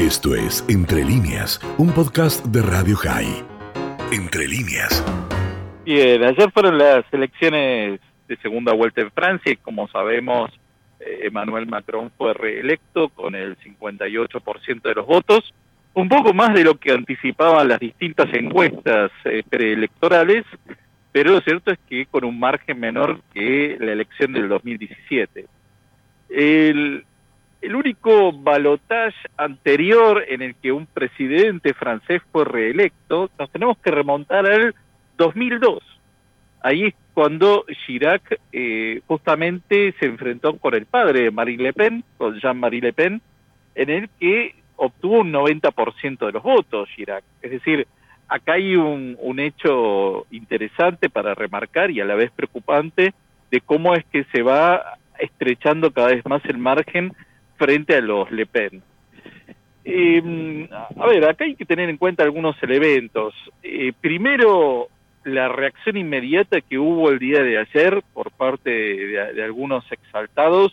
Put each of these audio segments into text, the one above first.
Esto es Entre líneas, un podcast de Radio High. Entre líneas. Bien, ayer fueron las elecciones de segunda vuelta en Francia y como sabemos, eh, Emmanuel Macron fue reelecto con el 58% de los votos, un poco más de lo que anticipaban las distintas encuestas eh, preelectorales, pero lo cierto es que con un margen menor que la elección del 2017. El, el único balotaje anterior en el que un presidente francés fue reelecto, nos tenemos que remontar al 2002. Ahí es cuando Chirac eh, justamente se enfrentó con el padre de Marine Le Pen, con Jean-Marie Le Pen, en el que obtuvo un 90% de los votos Chirac. Es decir, acá hay un, un hecho interesante para remarcar y a la vez preocupante de cómo es que se va estrechando cada vez más el margen frente a los Le Pen. Eh, a ver, acá hay que tener en cuenta algunos elementos. Eh, primero, la reacción inmediata que hubo el día de ayer por parte de, algunos exaltados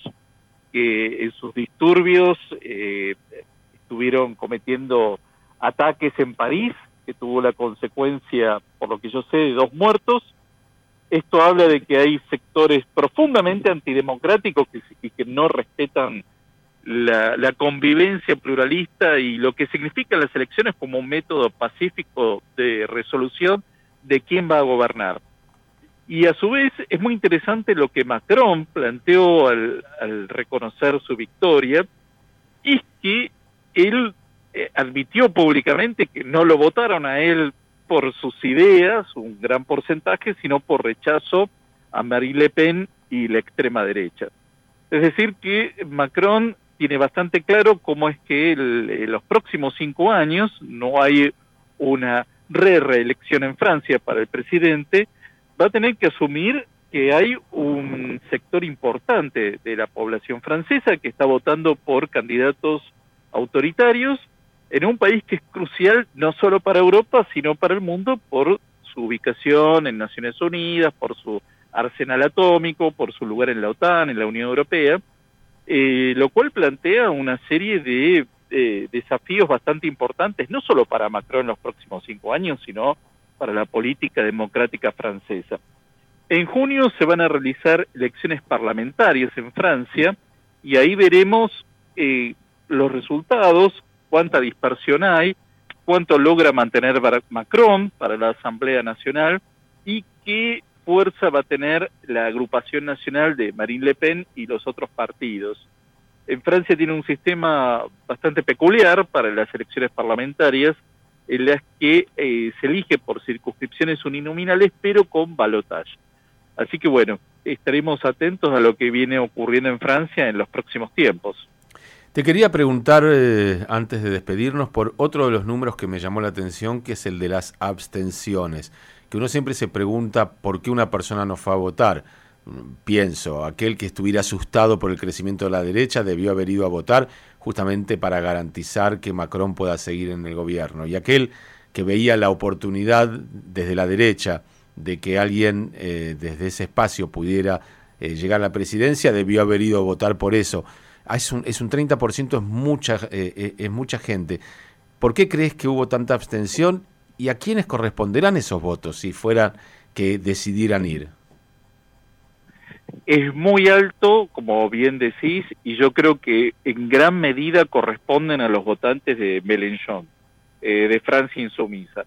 que en sus disturbios eh, estuvieron cometiendo ataques en París, que tuvo la consecuencia, por lo que yo sé, de dos muertos. Esto habla de que hay sectores profundamente antidemocráticos que, que no respetan la, convivencia pluralista y lo que significan las elecciones como un método pacífico de resolución de quién va a gobernar. Y a su vez es muy interesante lo que Macron planteó al, al reconocer su victoria, es que él eh, admitió públicamente que no lo votaron a él por sus ideas, un gran porcentaje, sino por rechazo a Marine Le Pen y la extrema derecha. Es decir, que Macron tiene bastante claro cómo es que en los próximos cinco años no hay una re-reelección en Francia para el presidente, va a tener que asumir que hay un sector importante de la población francesa que está votando por candidatos autoritarios en un país que es crucial no solo para Europa, sino para el mundo por su ubicación en Naciones Unidas, por su arsenal atómico, por su lugar en la OTAN, en la Unión Europea, eh, lo cual plantea una serie de eh, desafíos bastante importantes, no solo para Macron en los próximos cinco años, sino para la política democrática francesa. En junio se van a realizar elecciones parlamentarias en Francia y ahí veremos eh, los resultados, cuánta dispersión hay, cuánto logra mantener Macron para la Asamblea Nacional y qué fuerza va a tener la agrupación nacional de Marine Le Pen y los otros partidos. En Francia tiene un sistema bastante peculiar para las elecciones parlamentarias, en las que eh, se elige por circunscripciones uninominales, pero con balotaje. Así que bueno, estaremos atentos a lo que viene ocurriendo en Francia en los próximos tiempos. Te quería preguntar, eh, antes de despedirnos, por otro de los números que me llamó la atención, que es el de las abstenciones que uno siempre se pregunta por qué una persona no fue a votar. Pienso, aquel que estuviera asustado por el crecimiento de la derecha debió haber ido a votar justamente para garantizar que Macron pueda seguir en el gobierno. Y aquel que veía la oportunidad desde la derecha de que alguien eh, desde ese espacio pudiera eh, llegar a la presidencia debió haber ido a votar por eso. Ah, es un, es un 30%, es mucha, eh, es mucha gente. ¿Por qué crees que hubo tanta abstención ¿Y a quiénes corresponderán esos votos si fueran que decidieran ir? Es muy alto, como bien decís, y yo creo que en gran medida corresponden a los votantes de Mélenchon, eh, de Francia Insumisa,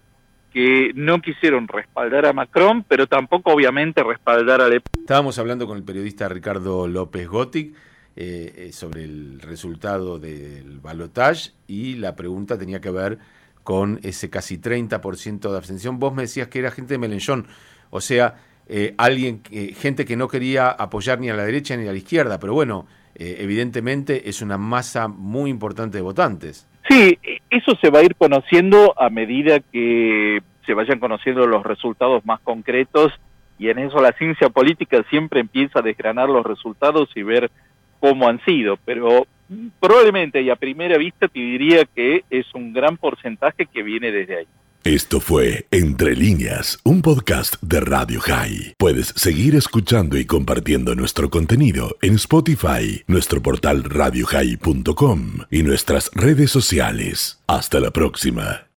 que no quisieron respaldar a Macron, pero tampoco obviamente respaldar a Le Estábamos hablando con el periodista Ricardo López Gotic eh, eh, sobre el resultado del balotage y la pregunta tenía que ver con ese casi 30% de abstención. Vos me decías que era gente de Melenchón, o sea, eh, alguien, gente que no quería apoyar ni a la derecha ni a la izquierda, pero bueno, eh, evidentemente es una masa muy importante de votantes. Sí, eso se va a ir conociendo a medida que se vayan conociendo los resultados más concretos y en eso la ciencia política siempre empieza a desgranar los resultados y ver cómo han sido, pero probablemente y a primera vista te diría que es un gran porcentaje que viene desde ahí. Esto fue Entre líneas, un podcast de Radio High. Puedes seguir escuchando y compartiendo nuestro contenido en Spotify, nuestro portal radiohigh.com y nuestras redes sociales. Hasta la próxima.